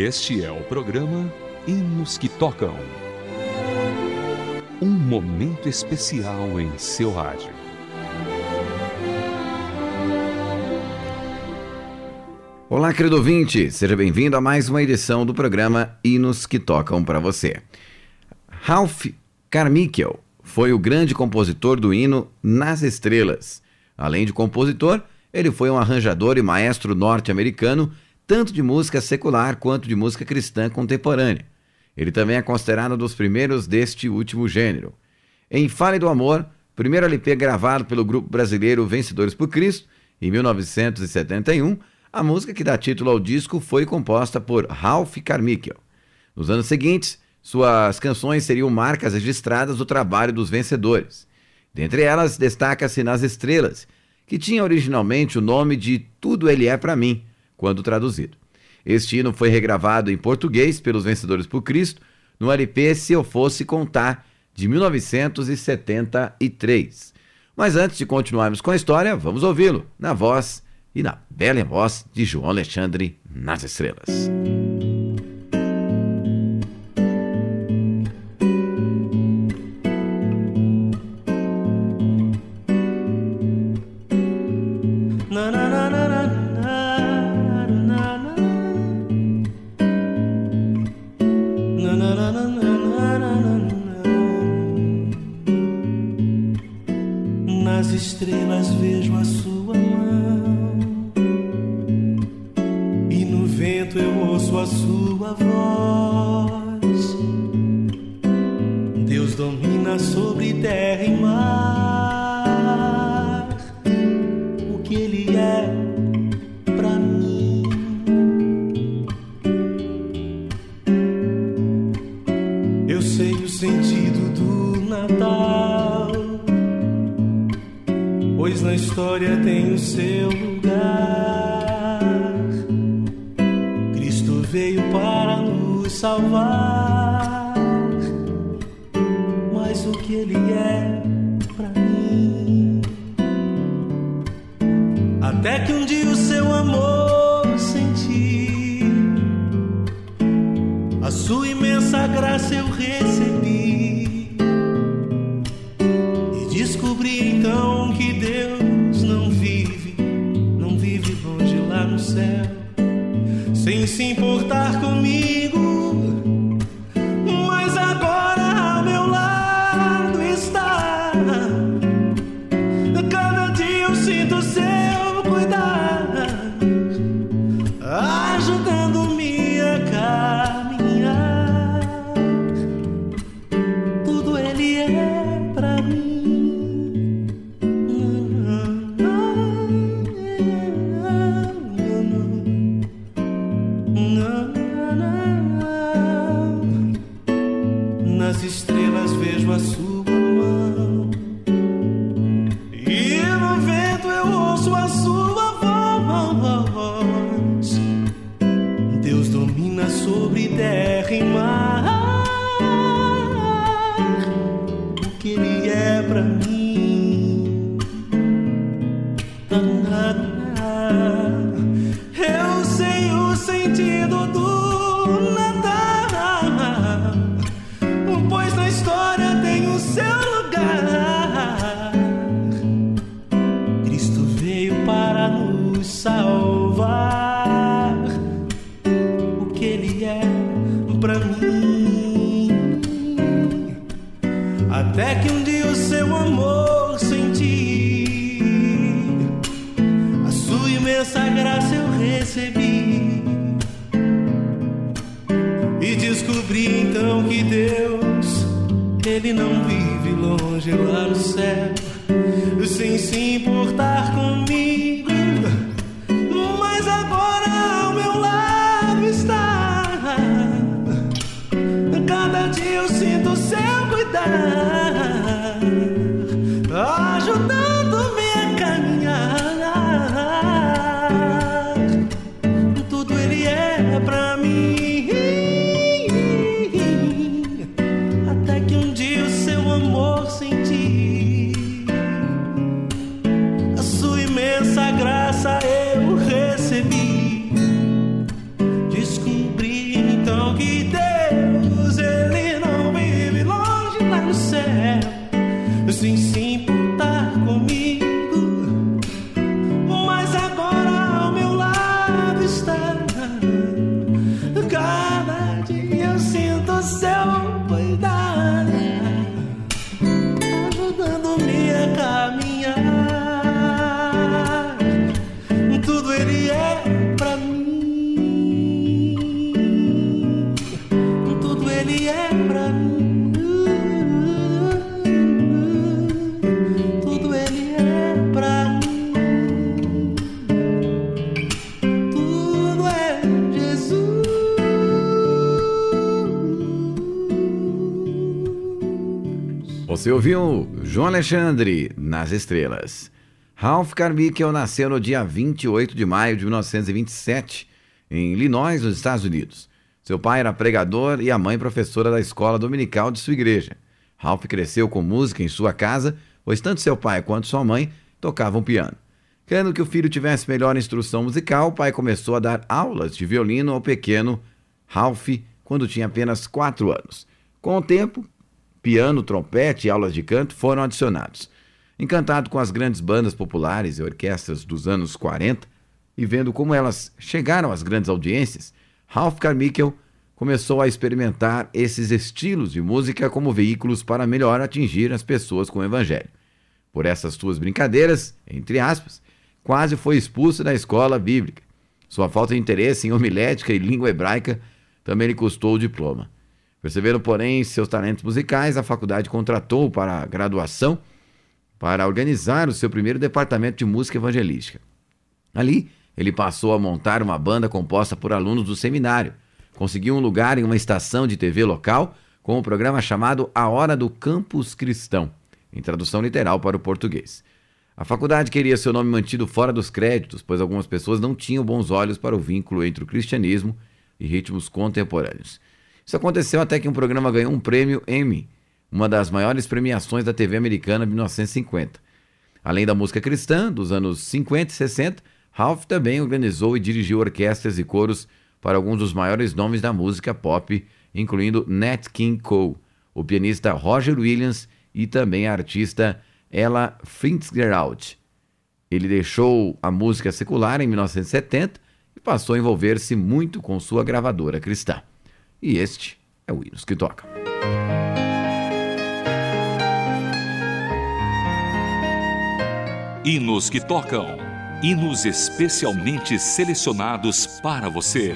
Este é o programa Hinos que Tocam. Um momento especial em seu rádio. Olá, querido ouvinte, seja bem-vindo a mais uma edição do programa Hinos que Tocam para você. Ralph Carmichael foi o grande compositor do hino Nas Estrelas. Além de compositor, ele foi um arranjador e maestro norte-americano, tanto de música secular quanto de música cristã contemporânea. Ele também é considerado um dos primeiros deste último gênero. Em Fale do Amor, primeiro LP gravado pelo grupo brasileiro Vencedores por Cristo, em 1971, a música que dá título ao disco foi composta por Ralph Carmichael. Nos anos seguintes, suas canções seriam marcas registradas do trabalho dos vencedores. Dentre elas, destaca-se Nas Estrelas, que tinha originalmente o nome de Tudo Ele É para Mim, quando traduzido. Este hino foi regravado em português pelos Vencedores por Cristo no LP Se Eu Fosse Contar, de 1973. Mas antes de continuarmos com a história, vamos ouvi-lo na voz e na bela voz de João Alexandre nas Estrelas. Descobri então que Deus não vive, não vive longe lá no céu, sem se importar comigo. Estrelas vejo a sua Ele não vive longe lá no céu, pra mim. Tudo ele é pra mim. Tudo ele é pra mim. Tudo é Jesus. Você ouviu João Alexandre nas estrelas. Ralph Carmichael nasceu no dia 28 de maio de 1927, em Illinois, nos Estados Unidos. Seu pai era pregador e a mãe professora da escola dominical de sua igreja. Ralph cresceu com música em sua casa, pois tanto seu pai quanto sua mãe tocavam piano. Querendo que o filho tivesse melhor instrução musical, o pai começou a dar aulas de violino ao pequeno Ralph quando tinha apenas 4 anos. Com o tempo, piano, trompete e aulas de canto foram adicionados. Encantado com as grandes bandas populares e orquestras dos anos 40 e vendo como elas chegaram às grandes audiências, Ralph Carmichael começou a experimentar esses estilos de música como veículos para melhor atingir as pessoas com o evangelho. Por essas suas brincadeiras, entre aspas, quase foi expulso da escola bíblica. Sua falta de interesse em homilética e língua hebraica também lhe custou o diploma. Percebendo, porém, seus talentos musicais, a faculdade contratou para a graduação para organizar o seu primeiro departamento de música evangelística. Ali, ele passou a montar uma banda composta por alunos do seminário. Conseguiu um lugar em uma estação de TV local com um programa chamado A Hora do Campus Cristão, em tradução literal para o português. A faculdade queria seu nome mantido fora dos créditos, pois algumas pessoas não tinham bons olhos para o vínculo entre o cristianismo e ritmos contemporâneos. Isso aconteceu até que um programa ganhou um prêmio Emmy, uma das maiores premiações da TV americana de 1950. Além da música cristã dos anos 50 e 60, Ralph também organizou e dirigiu orquestras e coros para alguns dos maiores nomes da música pop, incluindo Nat King Cole, o pianista Roger Williams e também a artista Ella Fitzgerald. Ele deixou a música secular em 1970 e passou a envolver-se muito com sua gravadora cristã. E este é o Hinos que Toca. Hinos que tocam. Hinos especialmente selecionados para você.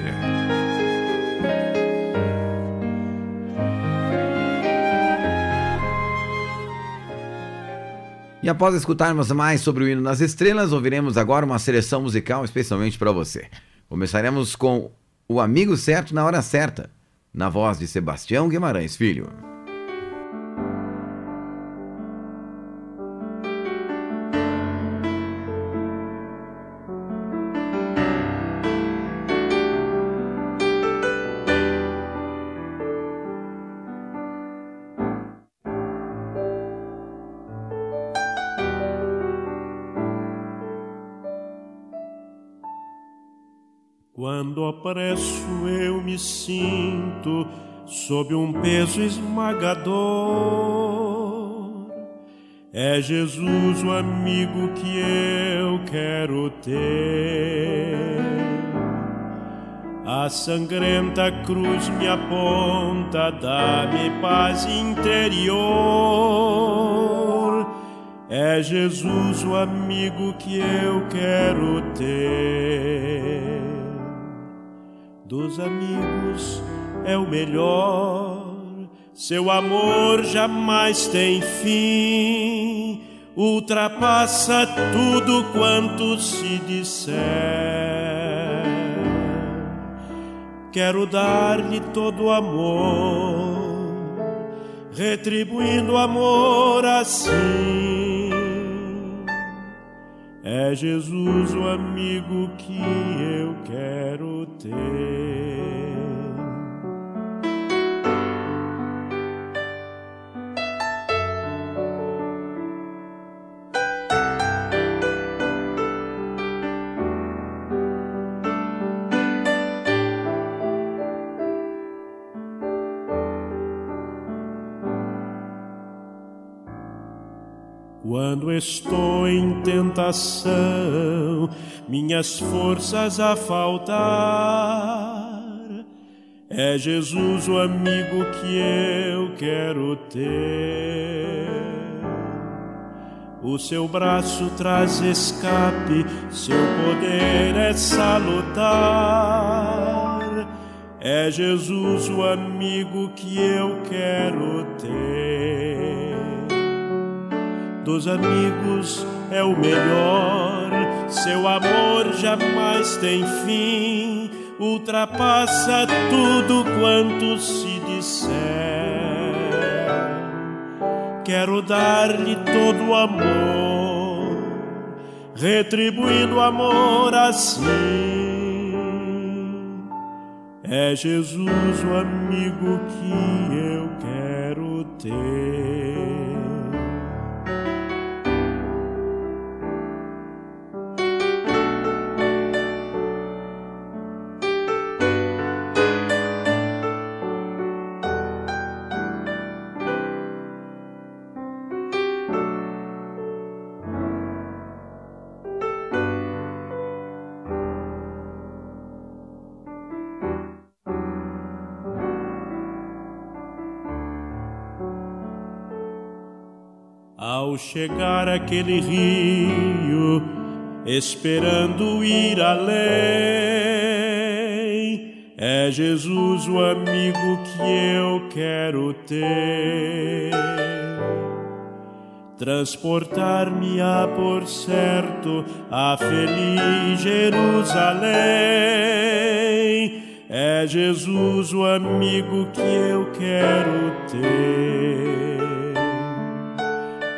E após escutarmos mais sobre o hino das estrelas, ouviremos agora uma seleção musical especialmente para você. Começaremos com O Amigo Certo na Hora Certa, na voz de Sebastião Guimarães Filho. Quando opresso eu me sinto sob um peso esmagador. É Jesus o amigo que eu quero ter. A sangrenta cruz me aponta, dá-me paz interior. É Jesus o amigo que eu quero ter dos amigos é o melhor. Seu amor jamais tem fim, ultrapassa tudo quanto se disser. Quero dar-lhe todo o amor, retribuindo o amor assim. É Jesus o amigo que eu quero quando estou em tentação, minhas forças a faltar. É Jesus o amigo que eu quero ter. O seu braço traz escape, seu poder é salutar. É Jesus o amigo que eu quero ter. Dos amigos é o melhor, seu amor jamais tem fim, ultrapassa tudo quanto se disser quero dar-lhe todo o amor, retribuindo o amor assim. É Jesus o amigo que eu quero ter. Ao chegar aquele rio, esperando ir além, é Jesus o amigo que eu quero ter. Transportar-me-á por certo a feliz Jerusalém. É Jesus o amigo que eu quero ter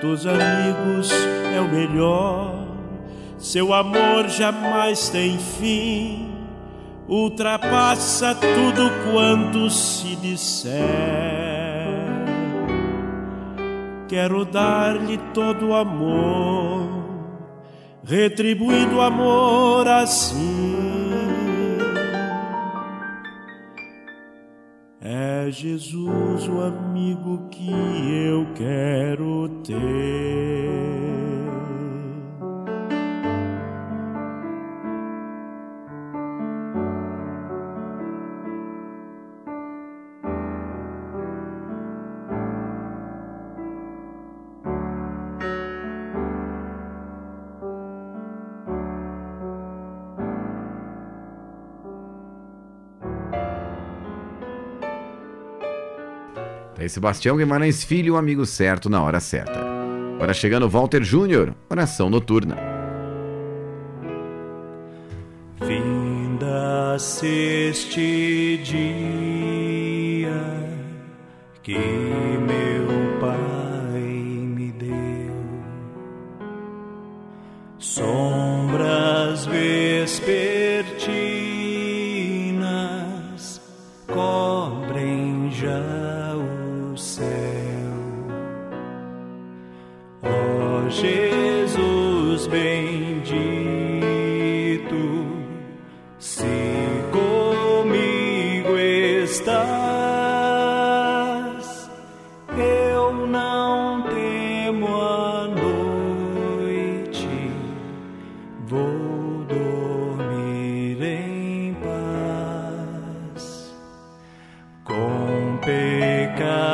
dos amigos é o melhor. Seu amor jamais tem fim, ultrapassa tudo quanto se disser. Quero dar-lhe todo o amor, retribuindo o amor assim. É Jesus o amigo que eu quero ter. É Sebastião Guimarães Filho, o amigo certo na hora certa. Agora chegando Walter Júnior, oração noturna. Vinda-se este dia que God.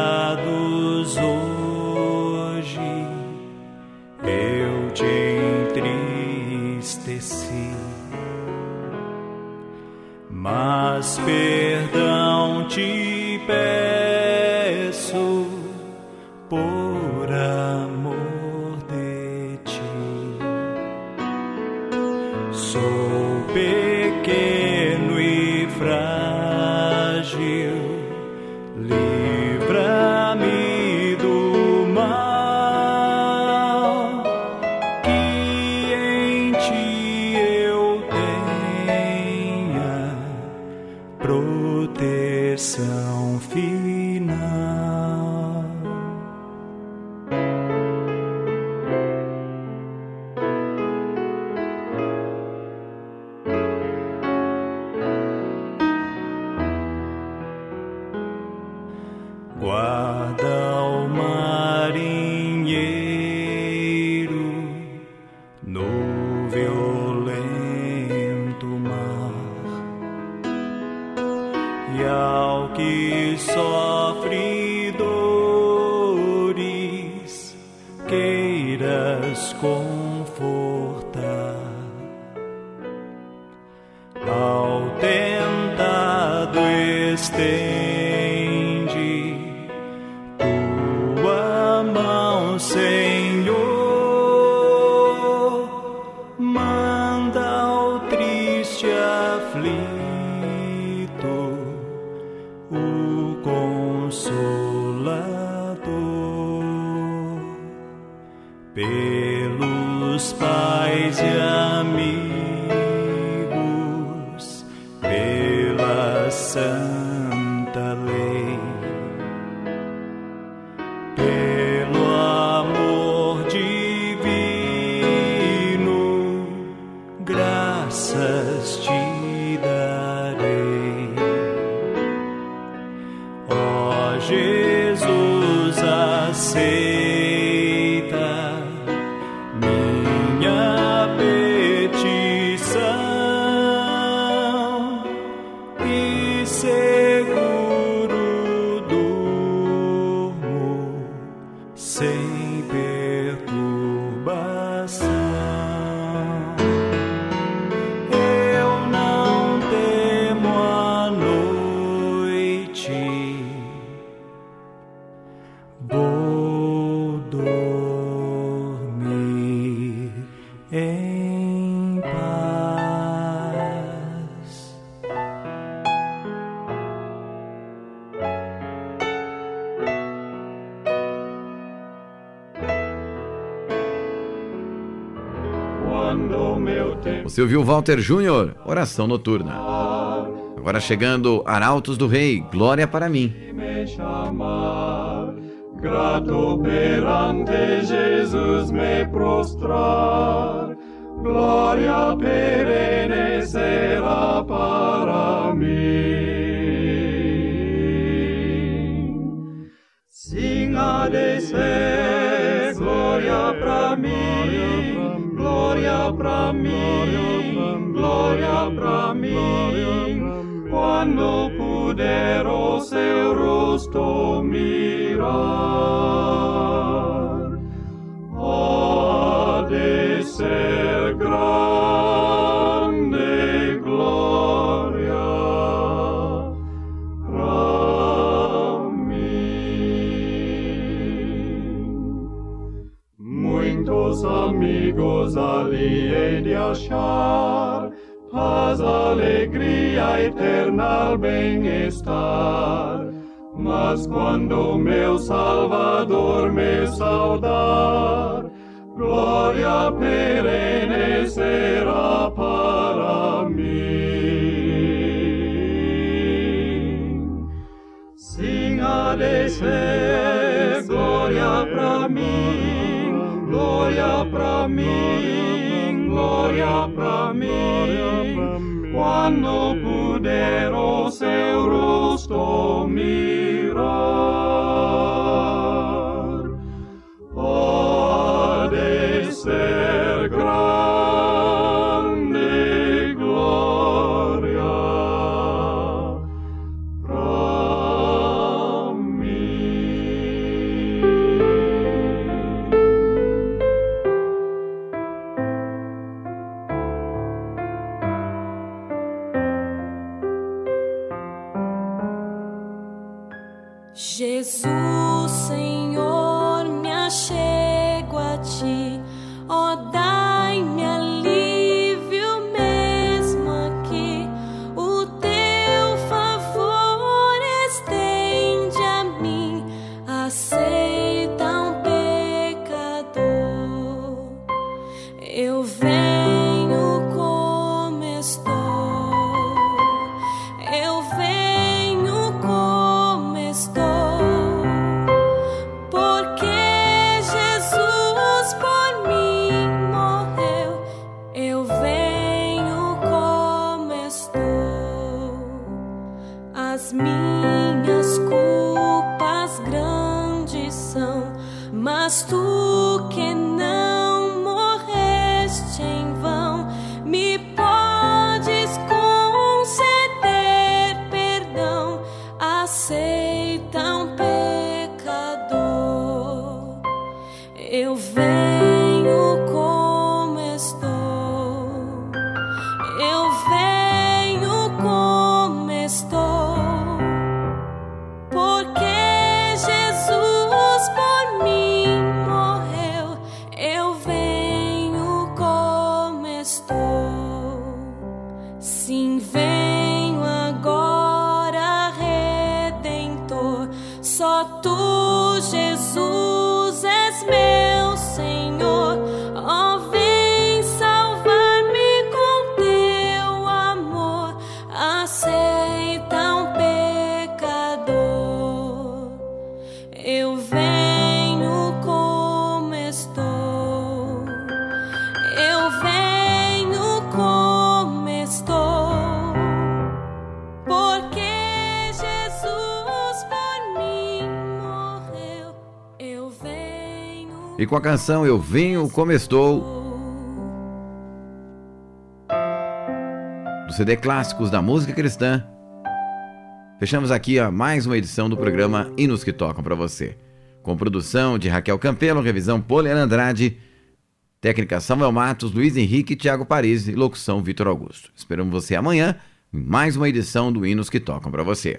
ter. Dormir em paz. Você ouviu Walter Júnior, Oração Noturna. Agora chegando Arautos do Rei, Glória para mim. me chamar, grato perante Jesus me prostrar, glória perene será para mim. Sim, há de ser glória para mim, glória para mim, glória para mim, quando eros eros to mirar. Ad ser grande gloria pra mi muitos amigos aliei de achar paz alegria eternal bem-estar. Mas quando meu Salvador me saudar, glória perene será para mim. Sim, ser glória para mim, glória para mim, glória para mim, quando Pero se rostro mirar com a canção Eu Venho Como Estou, do CD Clássicos da Música Cristã, fechamos aqui a mais uma edição do programa Hinos que Tocam para você. Com produção de Raquel Campelo, revisão Poliana Andrade, técnica Samuel Matos, Luiz Henrique e Thiago Paris e locução Vitor Augusto. Esperamos você amanhã em mais uma edição do Hinos que Tocam para você.